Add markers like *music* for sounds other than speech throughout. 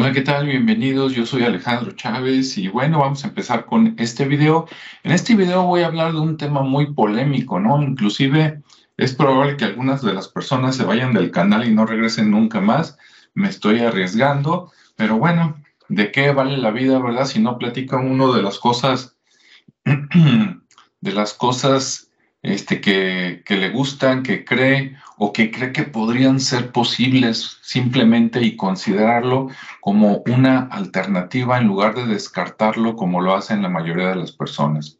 Hola, ¿qué tal? Bienvenidos. Yo soy Alejandro Chávez y bueno, vamos a empezar con este video. En este video voy a hablar de un tema muy polémico, ¿no? Inclusive es probable que algunas de las personas se vayan del canal y no regresen nunca más. Me estoy arriesgando, pero bueno, ¿de qué vale la vida, verdad? Si no platica uno de las cosas, *clears throat* de las cosas este, que, que, le gustan, que cree o que cree que podrían ser posibles simplemente y considerarlo como una alternativa en lugar de descartarlo como lo hacen la mayoría de las personas.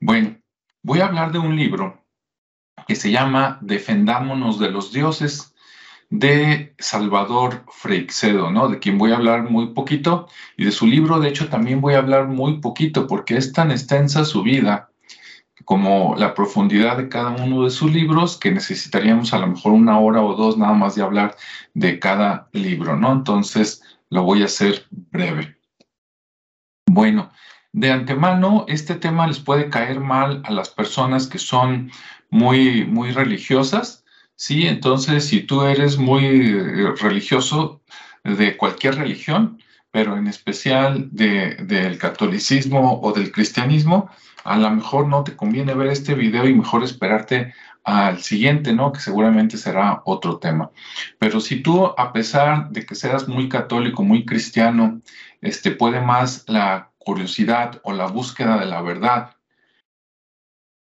Bueno, voy a hablar de un libro que se llama Defendámonos de los dioses de Salvador Freixedo, ¿no? De quien voy a hablar muy poquito y de su libro, de hecho, también voy a hablar muy poquito porque es tan extensa su vida como la profundidad de cada uno de sus libros, que necesitaríamos a lo mejor una hora o dos nada más de hablar de cada libro, ¿no? Entonces lo voy a hacer breve. Bueno, de antemano, este tema les puede caer mal a las personas que son muy, muy religiosas, ¿sí? Entonces, si tú eres muy eh, religioso de cualquier religión, pero en especial del catolicismo o del cristianismo, a lo mejor no te conviene ver este video y mejor esperarte al siguiente, ¿no? Que seguramente será otro tema. Pero si tú, a pesar de que seas muy católico, muy cristiano, este, puede más la curiosidad o la búsqueda de la verdad,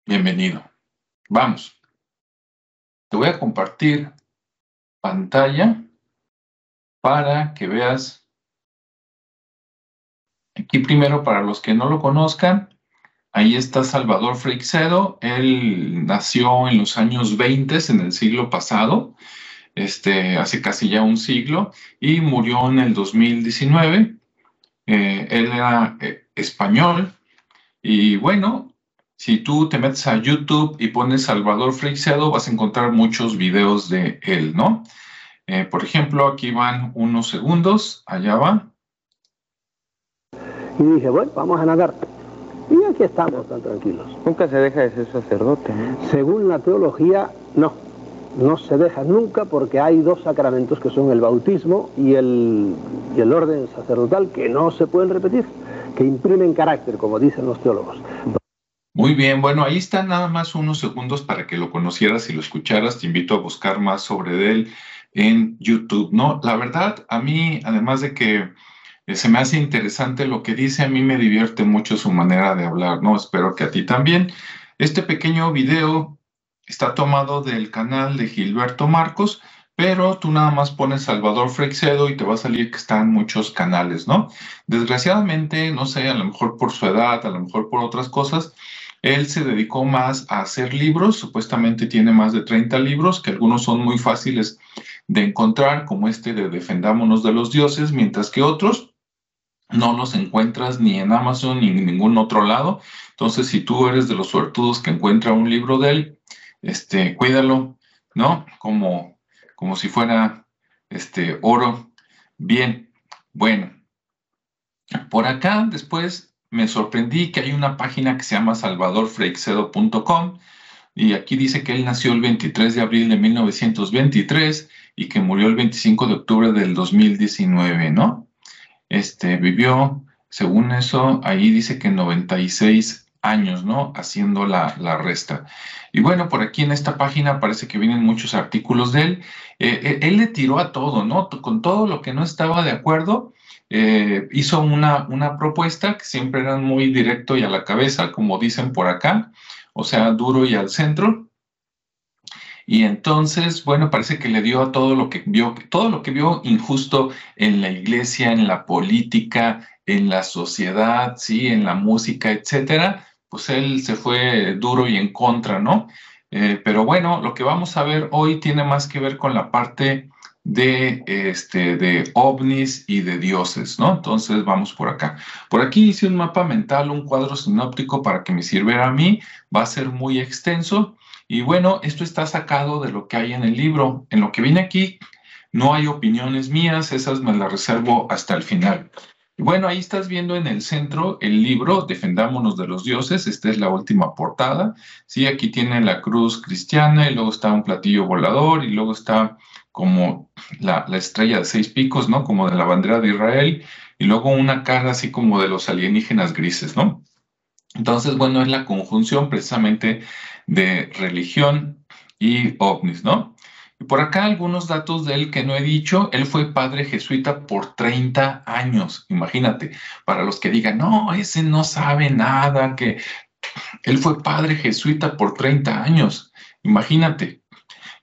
bienvenido. Vamos. Te voy a compartir pantalla para que veas. Aquí primero, para los que no lo conozcan, Ahí está Salvador Freixedo. Él nació en los años 20, en el siglo pasado, este, hace casi ya un siglo, y murió en el 2019. Eh, él era eh, español. Y bueno, si tú te metes a YouTube y pones Salvador Freixedo, vas a encontrar muchos videos de él, ¿no? Eh, por ejemplo, aquí van unos segundos, allá va. Y dije, bueno, vamos a nadar. Y aquí estamos tan tranquilos. Nunca se deja de ser sacerdote. Según la teología, no. No se deja nunca porque hay dos sacramentos que son el bautismo y el, y el orden sacerdotal que no se pueden repetir, que imprimen carácter, como dicen los teólogos. Muy bien, bueno, ahí están nada más unos segundos para que lo conocieras y lo escucharas. Te invito a buscar más sobre él en YouTube, ¿no? La verdad, a mí, además de que eh, se me hace interesante lo que dice, a mí me divierte mucho su manera de hablar, ¿no? Espero que a ti también. Este pequeño video está tomado del canal de Gilberto Marcos, pero tú nada más pones Salvador Freixedo y te va a salir que están muchos canales, ¿no? Desgraciadamente, no sé, a lo mejor por su edad, a lo mejor por otras cosas, él se dedicó más a hacer libros, supuestamente tiene más de 30 libros, que algunos son muy fáciles de encontrar, como este de Defendámonos de los Dioses, mientras que otros no los encuentras ni en Amazon ni en ningún otro lado. Entonces, si tú eres de los suertudos que encuentra un libro de él, este, cuídalo, ¿no? Como, como si fuera este oro. Bien, bueno. Por acá después me sorprendí que hay una página que se llama salvadorfreixedo.com y aquí dice que él nació el 23 de abril de 1923 y que murió el 25 de octubre del 2019, ¿no? Este, vivió, según eso, ahí dice que 96 años, ¿no? Haciendo la, la, resta. Y bueno, por aquí en esta página parece que vienen muchos artículos de él. Eh, eh, él le tiró a todo, ¿no? Con todo lo que no estaba de acuerdo, eh, hizo una, una propuesta que siempre era muy directo y a la cabeza, como dicen por acá, o sea, duro y al centro. Y entonces, bueno, parece que le dio a todo lo que vio, todo lo que vio injusto en la iglesia, en la política, en la sociedad, sí, en la música, etcétera, pues él se fue duro y en contra, ¿no? Eh, pero bueno, lo que vamos a ver hoy tiene más que ver con la parte de, este, de ovnis y de dioses, ¿no? Entonces vamos por acá. Por aquí hice un mapa mental, un cuadro sinóptico para que me sirviera a mí. Va a ser muy extenso. Y bueno, esto está sacado de lo que hay en el libro. En lo que viene aquí, no hay opiniones mías, esas me las reservo hasta el final. bueno, ahí estás viendo en el centro el libro Defendámonos de los dioses. Esta es la última portada. Sí, aquí tiene la cruz cristiana y luego está un platillo volador y luego está como la, la estrella de seis picos, ¿no? Como de la bandera de Israel y luego una cara así como de los alienígenas grises, ¿no? Entonces, bueno, es la conjunción precisamente de religión y ovnis, ¿no? Y por acá algunos datos de él que no he dicho. Él fue padre jesuita por 30 años. Imagínate, para los que digan, no, ese no sabe nada, que él fue padre jesuita por 30 años. Imagínate.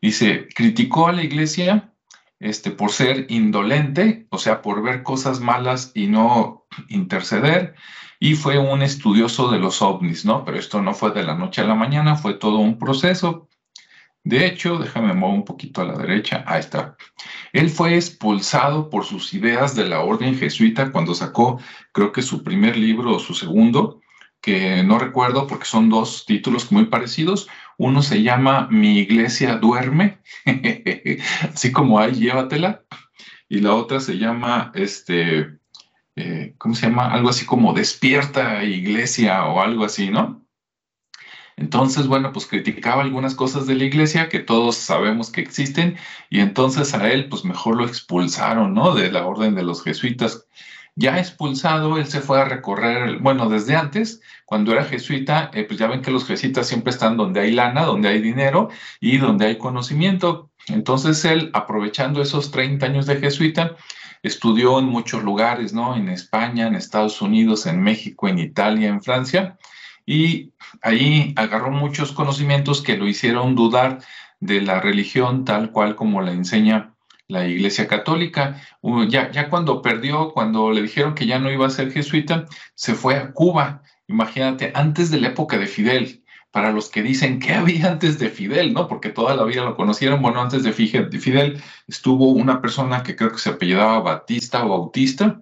Dice, criticó a la iglesia este, por ser indolente, o sea, por ver cosas malas y no interceder, y fue un estudioso de los ovnis, ¿no? Pero esto no fue de la noche a la mañana, fue todo un proceso. De hecho, déjame mover un poquito a la derecha, ahí está. Él fue expulsado por sus ideas de la orden jesuita cuando sacó, creo que su primer libro o su segundo, que no recuerdo porque son dos títulos muy parecidos. Uno se llama Mi iglesia duerme, *laughs* así como ahí llévatela. Y la otra se llama, este, eh, ¿cómo se llama? Algo así como Despierta iglesia o algo así, ¿no? Entonces, bueno, pues criticaba algunas cosas de la iglesia que todos sabemos que existen y entonces a él, pues mejor lo expulsaron, ¿no? De la orden de los jesuitas. Ya expulsado, él se fue a recorrer, bueno, desde antes, cuando era jesuita, eh, pues ya ven que los jesuitas siempre están donde hay lana, donde hay dinero y donde hay conocimiento. Entonces él, aprovechando esos 30 años de jesuita, estudió en muchos lugares, ¿no? En España, en Estados Unidos, en México, en Italia, en Francia, y ahí agarró muchos conocimientos que lo hicieron dudar de la religión tal cual como la enseña la Iglesia Católica. Ya, ya cuando perdió, cuando le dijeron que ya no iba a ser jesuita, se fue a Cuba. Imagínate, antes de la época de Fidel, para los que dicen qué había antes de Fidel, ¿no? Porque toda la vida lo conocieron. Bueno, antes de Fidel estuvo una persona que creo que se apellidaba Batista o Bautista.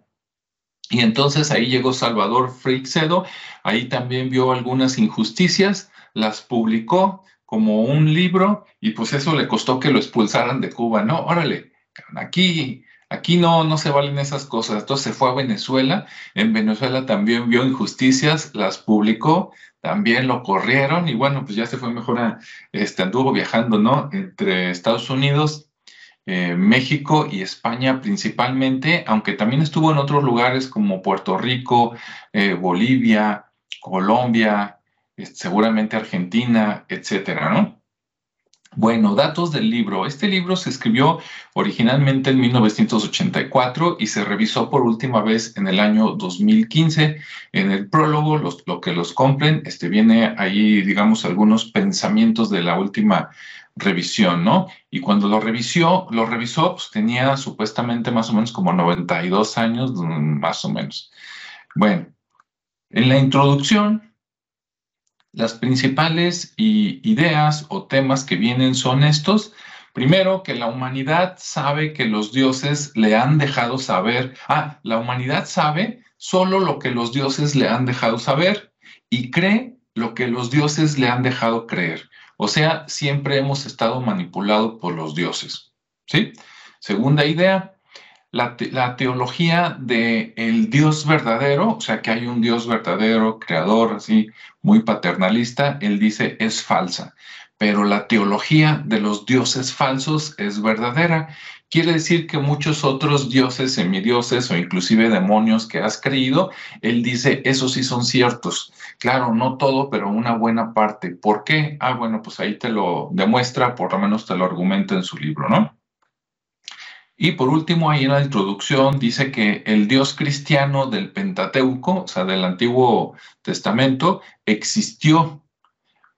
Y entonces ahí llegó Salvador Freixedo, ahí también vio algunas injusticias, las publicó como un libro y pues eso le costó que lo expulsaran de Cuba, ¿no? Órale, aquí, aquí no, no se valen esas cosas. Entonces se fue a Venezuela, en Venezuela también vio injusticias, las publicó, también lo corrieron y bueno, pues ya se fue mejor a, este, anduvo viajando, ¿no? Entre Estados Unidos, eh, México y España principalmente, aunque también estuvo en otros lugares como Puerto Rico, eh, Bolivia, Colombia, seguramente Argentina, etcétera, ¿no? Bueno, datos del libro. Este libro se escribió originalmente en 1984 y se revisó por última vez en el año 2015. En el prólogo, lo que los compren, este, viene ahí, digamos, algunos pensamientos de la última revisión, ¿no? Y cuando lo revisó, lo revisó, pues tenía supuestamente más o menos como 92 años, más o menos. Bueno, en la introducción las principales ideas o temas que vienen son estos. Primero, que la humanidad sabe que los dioses le han dejado saber. Ah, la humanidad sabe solo lo que los dioses le han dejado saber y cree lo que los dioses le han dejado creer. O sea, siempre hemos estado manipulados por los dioses. ¿Sí? Segunda idea, la, teología del el Dios verdadero, o sea, que hay un Dios verdadero, creador, así, muy paternalista, él dice es falsa. Pero la teología de los dioses falsos es verdadera. Quiere decir que muchos otros dioses, semidioses o inclusive demonios que has creído, él dice, esos sí son ciertos. Claro, no todo, pero una buena parte. ¿Por qué? Ah, bueno, pues ahí te lo demuestra, por lo menos te lo argumenta en su libro, ¿no? Y por último, ahí en la introducción dice que el Dios cristiano del Pentateuco, o sea, del Antiguo Testamento, existió,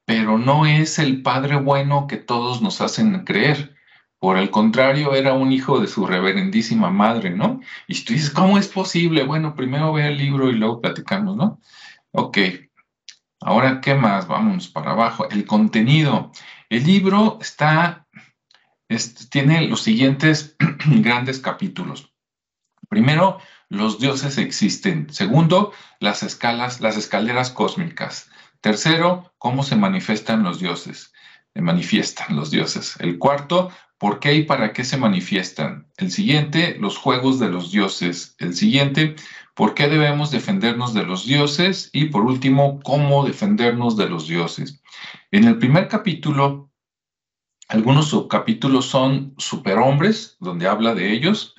pero no es el Padre bueno que todos nos hacen creer. Por el contrario, era un hijo de su reverendísima madre, ¿no? Y tú dices, ¿cómo es posible? Bueno, primero ve el libro y luego platicamos, ¿no? Ok. Ahora, ¿qué más? Vamos para abajo. El contenido. El libro está tiene los siguientes *clears throat* grandes capítulos. Primero, los dioses existen. Segundo, las escalas, las escaleras cósmicas. Tercero, cómo se manifiestan los dioses. Se manifiestan los dioses. El cuarto, por qué y para qué se manifiestan. El siguiente, los juegos de los dioses. El siguiente, por qué debemos defendernos de los dioses y por último, cómo defendernos de los dioses. En el primer capítulo, algunos subcapítulos son superhombres, donde habla de ellos,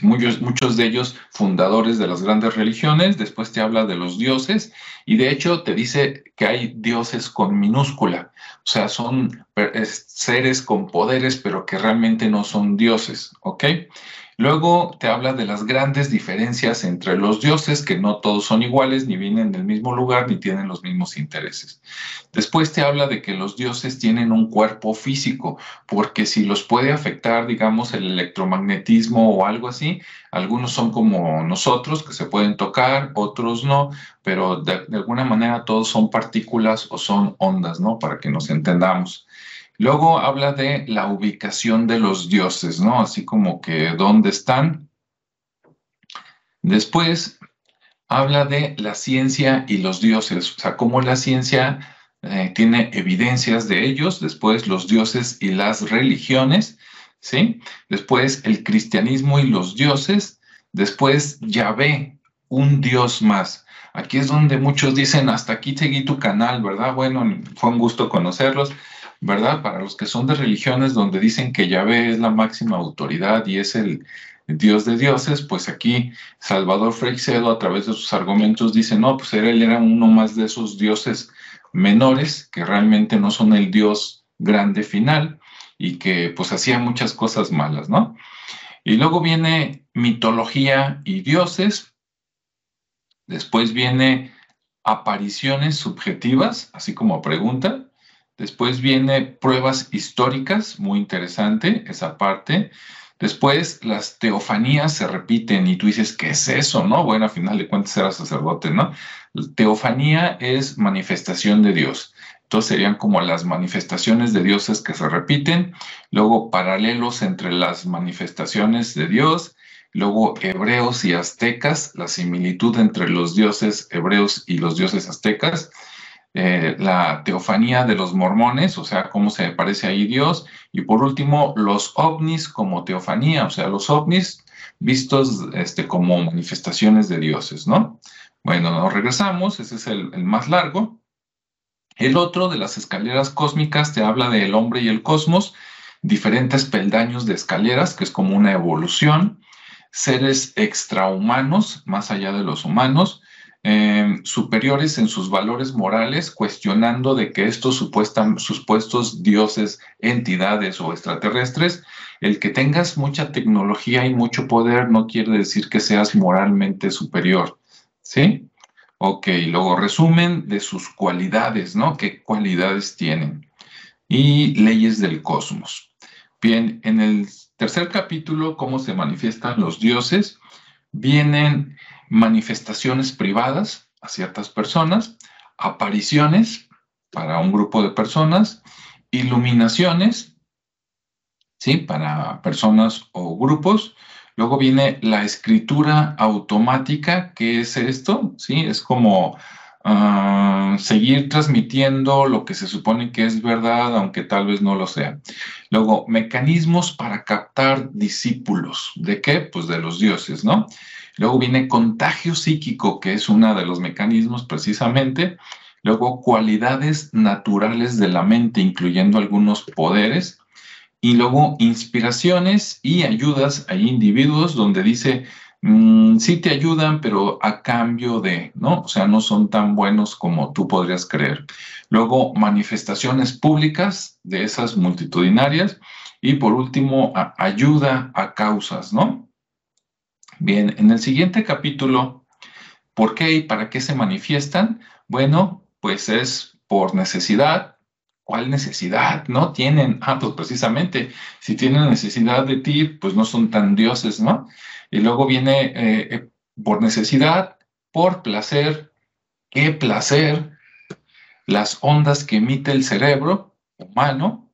muchos, muchos de ellos fundadores de las grandes religiones, después te habla de los dioses. Y de hecho te dice que hay dioses con minúscula, o sea, son seres con poderes, pero que realmente no son dioses, ¿ok? Luego te habla de las grandes diferencias entre los dioses, que no todos son iguales, ni vienen del mismo lugar, ni tienen los mismos intereses. Después te habla de que los dioses tienen un cuerpo físico, porque si los puede afectar, digamos, el electromagnetismo o algo así, algunos son como nosotros, que se pueden tocar, otros no, pero de, alguna manera todos son partículas o son ondas, ¿no? Para que nos entendamos. Luego habla de la ubicación de los dioses, ¿no? Así como que dónde están. Después habla de la ciencia y los dioses, o sea, cómo la ciencia eh, tiene evidencias de ellos, después los dioses y las religiones, ¿sí? Después el cristianismo y los dioses, después Yahvé, un dios más. Aquí es donde muchos dicen, hasta aquí seguí tu canal, ¿verdad? Bueno, fue un gusto conocerlos. ¿Verdad? Para los que son de religiones donde dicen que Yahvé es la máxima autoridad y es el Dios de dioses, pues aquí Salvador Freixedo a través de sus argumentos dice, no, pues él era uno más de esos dioses menores que realmente no son el Dios grande final y que pues hacía muchas cosas malas, ¿no? Y luego viene mitología y dioses, después viene apariciones subjetivas, así como pregunta, Después viene pruebas históricas, muy interesante esa parte. Después las teofanías se repiten y tú dices, ¿qué es eso? ¿No? Bueno, a final de cuentas era sacerdote, ¿no? Teofanía es manifestación de Dios. Entonces serían como las manifestaciones de dioses que se repiten, luego paralelos entre las manifestaciones de Dios, luego hebreos y aztecas, la similitud entre los dioses hebreos y los dioses aztecas, eh, la teofanía de los mormones, o sea, cómo se parece ahí Dios, y por último, los ovnis como teofanía, o sea, los ovnis vistos este, como manifestaciones de dioses, ¿no? Bueno, nos regresamos, ese es el, el más largo. El otro de las escaleras cósmicas te habla del hombre y el cosmos, diferentes peldaños de escaleras, que es como una evolución, seres extrahumanos, más allá de los humanos, Em, superiores en sus valores morales, cuestionando de que estos supuestos dioses, entidades o extraterrestres, el que tengas mucha tecnología y mucho poder no quiere decir que seas moralmente superior, ¿sí? Ok, luego resumen de sus cualidades, ¿no? ¿Qué cualidades tienen? Y leyes del cosmos. Bien, en el tercer capítulo, cómo se manifiestan los dioses, vienen manifestaciones privadas a ciertas personas, apariciones para un grupo de personas, iluminaciones, ¿sí? Para personas o grupos. Luego viene la escritura automática, ¿qué es esto? ¿Sí? Es como ah, seguir transmitiendo lo que se supone que es verdad, aunque tal vez no lo sea. Luego, mecanismos para captar discípulos. ¿De qué? Pues de los dioses, ¿no? Luego viene contagio psíquico, que es uno de los mecanismos precisamente. Luego cualidades naturales de la mente, incluyendo algunos poderes. Y luego inspiraciones y ayudas a individuos donde dice, mm, sí te ayudan, pero a cambio de, ¿no? O sea, no son tan buenos como tú podrías creer. Luego manifestaciones públicas de esas multitudinarias. Y por último, ayuda a causas, ¿no? Bien, en el siguiente capítulo, ¿por qué y para qué se manifiestan? Bueno, pues es por necesidad. ¿Cuál necesidad? ¿No? Tienen, ah, pues precisamente, si tienen necesidad de ti, pues no son tan dioses, ¿no? Y luego viene eh, eh, por necesidad, por placer, qué placer, las ondas que emite el cerebro humano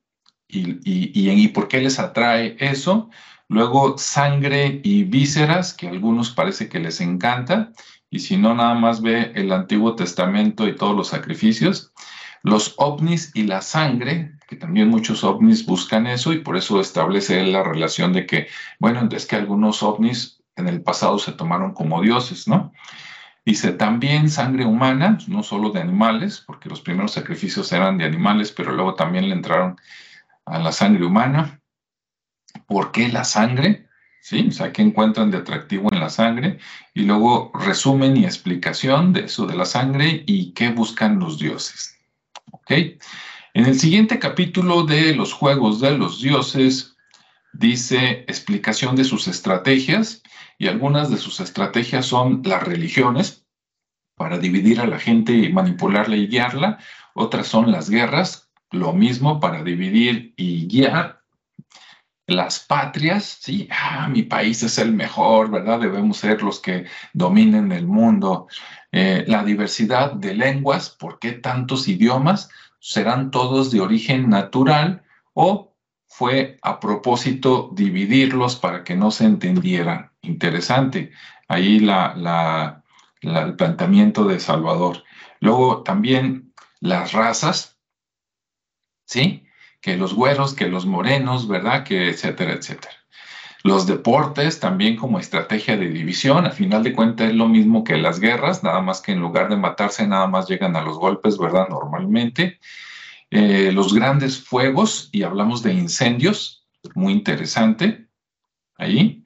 y, y, y por qué les atrae eso, Luego sangre y vísceras, que a algunos parece que les encanta, y si no, nada más ve el Antiguo Testamento y todos los sacrificios. Los ovnis y la sangre, que también muchos ovnis buscan eso y por eso establece la relación de que, bueno, es que algunos ovnis en el pasado se tomaron como dioses, ¿no? Dice, también sangre humana, no solo de animales, porque los primeros sacrificios eran de animales, pero luego también le entraron a la sangre humana. ¿Por qué la sangre? ¿Sí? O sea, ¿qué encuentran de atractivo en la sangre? Y luego resumen y explicación de eso de la sangre y qué buscan los dioses. ¿Ok? En el siguiente capítulo de los juegos de los dioses, dice explicación de sus estrategias y algunas de sus estrategias son las religiones para dividir a la gente y manipularla y guiarla, otras son las guerras, lo mismo para dividir y guiar. Las patrias, sí, ah, mi país es el mejor, ¿verdad? Debemos ser los que dominen el mundo. Eh, la diversidad de lenguas, ¿por qué tantos idiomas? ¿Serán todos de origen natural o fue a propósito dividirlos para que no se entendieran. Interesante. Ahí la, el planteamiento de Salvador. Luego también las razas, ¿sí? Que los güeros, que los morenos, ¿verdad? Que etcétera, etcétera. Los deportes también como estrategia de división, a final de cuentas es lo mismo que las guerras, nada más que en lugar de matarse, nada más llegan a los golpes, ¿verdad? Normalmente. Eh, los grandes fuegos, y hablamos de incendios, muy interesante, ahí.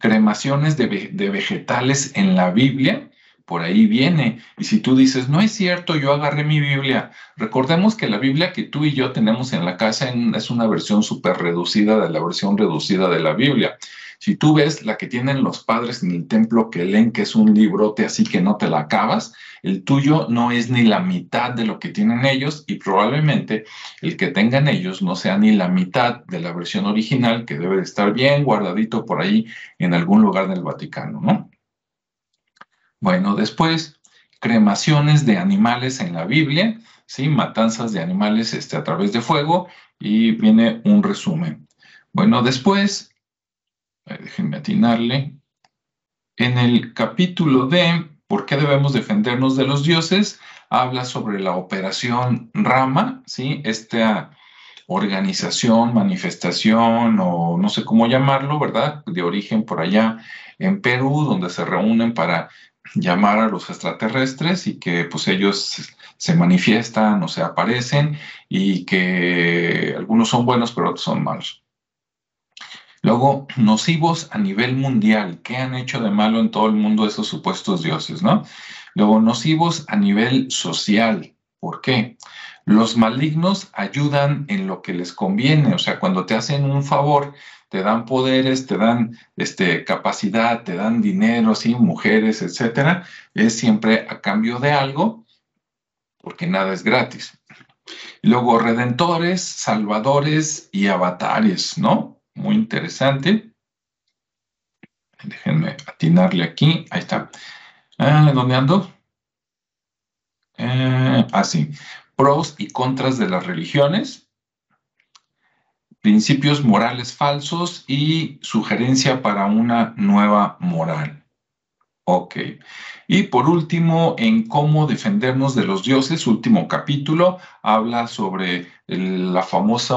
Cremaciones de, de vegetales en la Biblia, por ahí viene. Y si tú dices, no es cierto, yo agarré mi Biblia, recordemos que la Biblia que tú y yo tenemos en la casa es una versión súper reducida de la versión reducida de la Biblia. Si tú ves la que tienen los padres en el templo que leen, que es un librote así que no te la acabas, el tuyo no es ni la mitad de lo que tienen ellos y probablemente el que tengan ellos no sea ni la mitad de la versión original que debe de estar bien guardadito por ahí en algún lugar del Vaticano, ¿no? Bueno, después, cremaciones de animales en la Biblia, ¿sí? Matanzas de animales este, a través de fuego y viene un resumen. Bueno, después déjenme atinarle. En el capítulo de ¿Por qué debemos defendernos de los dioses? Habla sobre la operación Rama, ¿sí? Esta organización, manifestación o no sé cómo llamarlo, ¿verdad? De origen por allá en Perú, donde se reúnen para llamar a los extraterrestres y que pues ellos se manifiestan o se aparecen y que algunos son buenos pero otros son malos. Luego, nocivos a nivel mundial. ¿Qué han hecho de malo en todo el mundo esos supuestos dioses, no? Luego, nocivos a nivel social. ¿Por qué? Los malignos ayudan en lo que les conviene. O sea, cuando te hacen un favor, te dan poderes, te dan este, capacidad, te dan dinero, ¿sí? mujeres, etcétera. Es siempre a cambio de algo, porque nada es gratis. Luego, redentores, salvadores y avatares, ¿no? muy interesante. Déjenme atinarle aquí. Ahí está. Ah, ¿Dónde ando? Eh, ah, sí. Pros y contras de las religiones. Principios morales falsos y sugerencia para una nueva moral. Ok. Y por último, en cómo defendernos de los dioses, último capítulo, habla sobre la famosa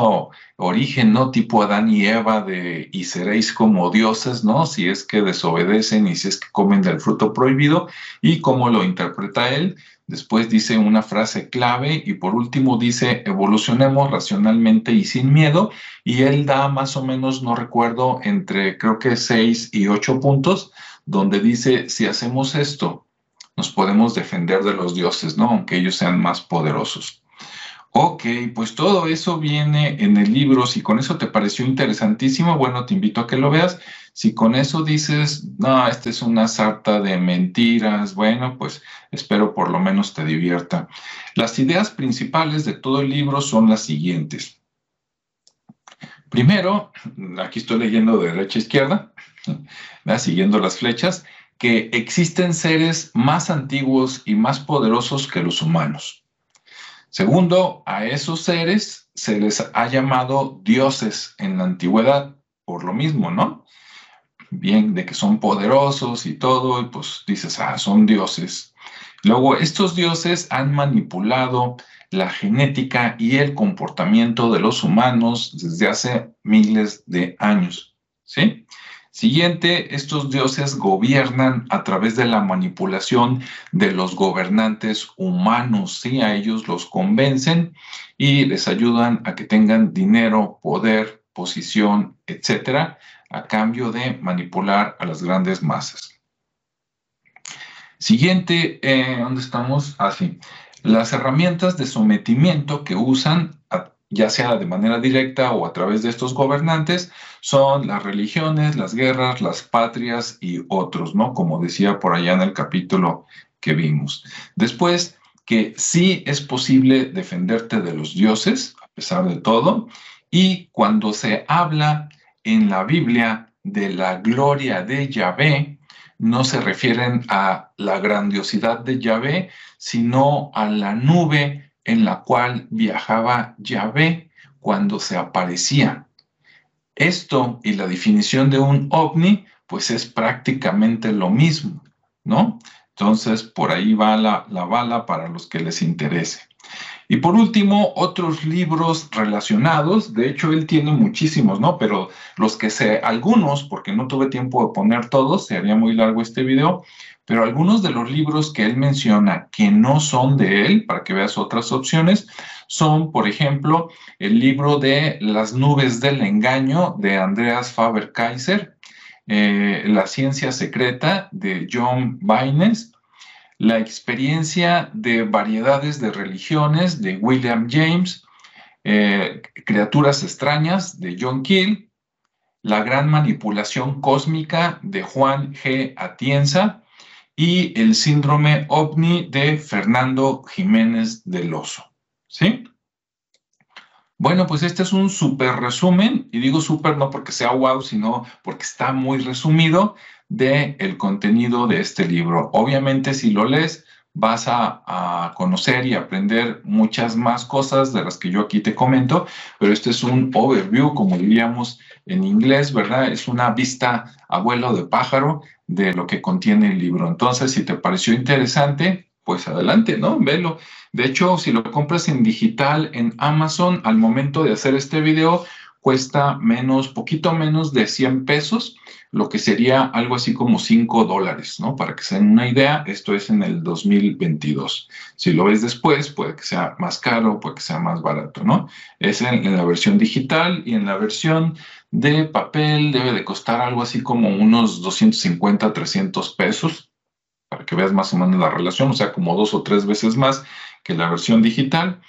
origen, ¿no? Tipo Adán y Eva de y seréis como dioses, ¿no? Si es que desobedecen y si es que comen del fruto prohibido y cómo lo interpreta él. Después dice una frase clave y por último dice evolucionemos racionalmente y sin miedo y él da más o menos, no recuerdo, entre creo que seis y ocho puntos donde dice, si hacemos esto, nos podemos defender de los dioses, ¿no? Aunque ellos sean más poderosos. Ok, pues todo eso viene en el libro. Si con eso te pareció interesantísimo, bueno, te invito a que lo veas. Si con eso dices, no, esta es una sarta de mentiras, bueno, pues espero por lo menos te divierta. Las ideas principales de todo el libro son las siguientes. Primero, aquí estoy leyendo de derecha a izquierda, *laughs* siguiendo las flechas, que existen seres más antiguos y más poderosos que los humanos. Segundo, a esos seres se les ha llamado dioses en la antigüedad, por lo mismo, ¿no? Bien, de que son poderosos y todo, y pues dices, ah, son dioses. Luego, estos dioses han manipulado la genética y el comportamiento de los humanos desde hace miles de años, ¿sí? Siguiente, estos dioses gobiernan a través de la manipulación de los gobernantes humanos, ¿sí? A ellos los convencen y les ayudan a que tengan dinero, poder, posición, etcétera, a cambio de manipular a las grandes masas. Siguiente, eh, ¿dónde estamos? Así. Ah, las herramientas de sometimiento que usan ya sea de manera directa o a través de estos gobernantes, son las religiones, las guerras, las patrias y otros, ¿no? Como decía por allá en el capítulo que vimos. Después, que sí es posible defenderte de los dioses, a pesar de todo, y cuando se habla en la Biblia de la gloria de Yahvé, no se refieren a la grandiosidad de Yahvé, sino a la nube en la cual viajaba Yahvé cuando se aparecía. Esto y la definición de un ovni, pues es prácticamente lo mismo, ¿no? Entonces, por ahí va la, la bala para los que les interese. Y por último, otros libros relacionados, de hecho él tiene muchísimos, ¿no? Pero los que sé, algunos, porque no tuve tiempo de poner todos, se haría muy largo este video, pero algunos de los libros que él menciona que no son de él, para que veas otras opciones, son, por ejemplo, el libro de Las nubes del engaño de Andreas Faber-Kaiser, eh, La ciencia secreta de John Baines, La experiencia de variedades de religiones de William James, eh, Criaturas extrañas de John Keel, La gran manipulación cósmica de Juan G. Atienza, y el síndrome ovni de Fernando Jiménez del Oso. ¿Sí? Bueno, pues este es un súper resumen, y digo súper no porque sea wow, sino porque está muy resumido del el contenido de este libro. Obviamente, si lo lees, vas a, conocer y aprender muchas más cosas de las que yo aquí te comento, pero este es un overview, como diríamos en inglés, ¿verdad? Es una vista abuelo de pájaro de lo que contiene el libro. Entonces, si te pareció interesante, pues adelante, ¿no? Velo. De hecho, si lo compras en digital en Amazon, al momento de hacer este video, cuesta menos, poquito menos de 100 pesos, lo que sería algo así como 5 dólares, ¿no? Para que se den una idea, esto es en el 2022. Si lo ves después, puede que sea más caro, puede que sea más barato, ¿no? Es en, en la versión digital y en la versión de papel debe de costar algo así como unos 250, 300 pesos, para que veas más o menos la relación, o sea, como dos o tres veces más que la versión digital.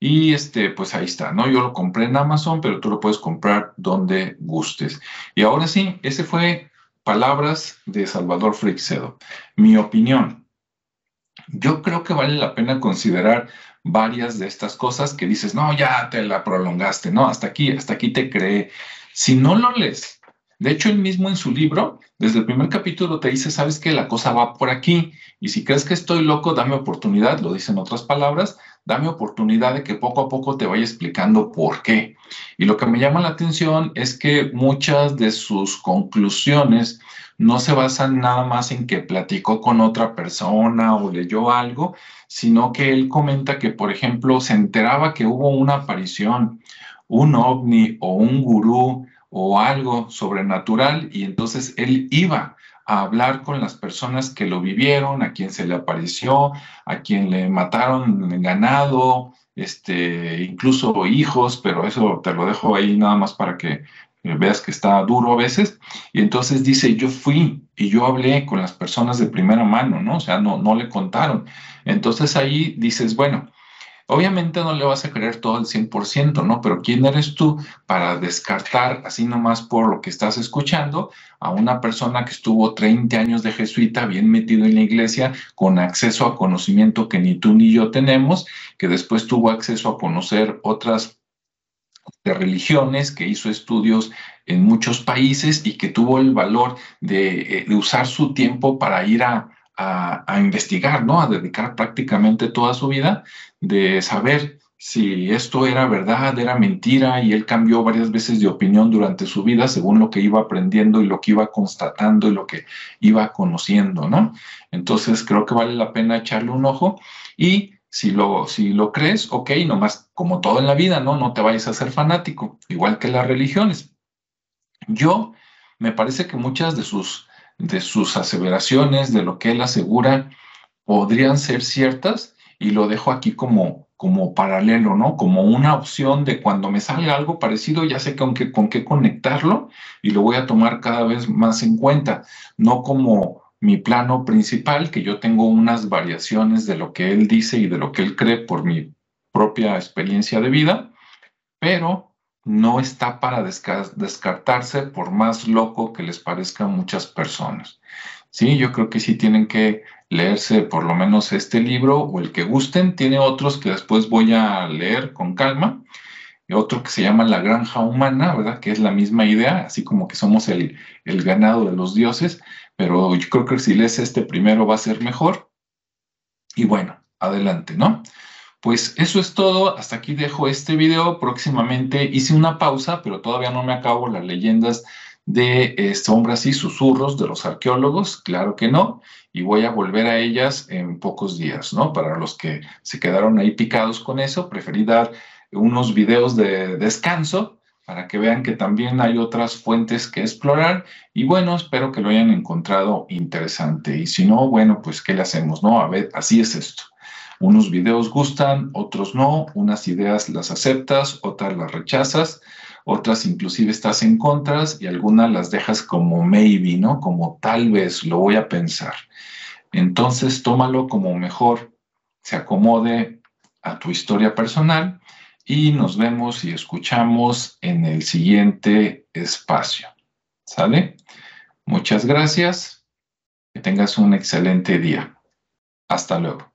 Y este, pues ahí está, ¿no? Yo lo compré en Amazon, pero tú lo puedes comprar donde gustes. Y ahora sí, ese fue palabras de Salvador Frixedo. Mi opinión. Yo creo que vale la pena considerar varias de estas cosas que dices, no, ya te la prolongaste, no, hasta aquí, hasta aquí te creé. Si no lo lees, de hecho, él mismo en su libro, desde el primer capítulo te dice, sabes que la cosa va por aquí, y si crees que estoy loco, dame oportunidad, lo dice en otras palabras, dame oportunidad de que poco a poco te vaya explicando por qué. Y lo que me llama la atención es que muchas de sus conclusiones no se basan nada más en que platicó con otra persona o leyó algo, sino que él comenta que, por ejemplo, se enteraba que hubo una aparición un ovni o un gurú o algo sobrenatural y entonces él iba a hablar con las personas que lo vivieron, a quien se le apareció, a quien le mataron ganado, este, incluso hijos, pero eso te lo dejo ahí nada más para que veas que está duro a veces. Y entonces dice, yo fui y yo hablé con las personas de primera mano, ¿no? O sea, no, no le contaron. Entonces ahí dices, bueno, Obviamente no le vas a creer todo el 100%, ¿no? Pero ¿quién eres tú para descartar, así nomás por lo que estás escuchando, a una persona que estuvo 30 años de jesuita, bien metido en la iglesia, con acceso a conocimiento que ni tú ni yo tenemos, que después tuvo acceso a conocer otras religiones, que hizo estudios en muchos países y que tuvo el valor de, eh, de usar su tiempo para ir a, a, investigar, ¿no? A dedicar prácticamente toda su vida de saber si esto era verdad, era mentira, y él cambió varias veces de opinión durante su vida según lo que iba aprendiendo y lo que iba constatando y lo que iba conociendo, ¿no? Entonces creo que vale la pena echarle un ojo y si lo, si lo crees, ok, nomás como todo en la vida, ¿no? No te vayas a ser fanático, igual que las religiones. Yo me parece que muchas de sus, de sus aseveraciones, de lo que él asegura, podrían ser ciertas y lo dejo aquí como, como paralelo, ¿no? Como una opción de cuando me salga algo parecido, ya sé con qué, con qué conectarlo y lo voy a tomar cada vez más en cuenta, no como mi plano principal, que yo tengo unas variaciones de lo que él dice y de lo que él cree por mi propia experiencia de vida, pero no está para descartarse por más loco que les parezca a muchas personas. Sí, yo creo que sí tienen que leerse por lo menos este libro o el que gusten. Tiene otros que después voy a leer con calma. Y otro que se llama La Granja Humana, ¿verdad? Que es la misma idea, así como que somos el, el ganado de los dioses, pero yo creo que si lees este primero va a ser mejor. Y bueno, adelante, ¿no? Pues eso es todo, hasta aquí dejo este video. Próximamente hice una pausa, pero todavía no me acabo las leyendas de sombras y susurros de los arqueólogos, claro que no, y voy a volver a ellas en pocos días, ¿no? Para los que se quedaron ahí picados con eso, preferí dar unos videos de descanso para que vean que también hay otras fuentes que explorar y bueno, espero que lo hayan encontrado interesante y si no, bueno, pues ¿qué le hacemos? No, a ver, así es esto. Unos videos gustan, otros no, unas ideas las aceptas, otras las rechazas, otras inclusive estás en contras y algunas las dejas como maybe, ¿no? Como tal vez lo voy a pensar. Entonces, tómalo como mejor se acomode a tu historia personal y nos vemos y escuchamos en el siguiente espacio. ¿Sale? Muchas gracias. Que tengas un excelente día. Hasta luego.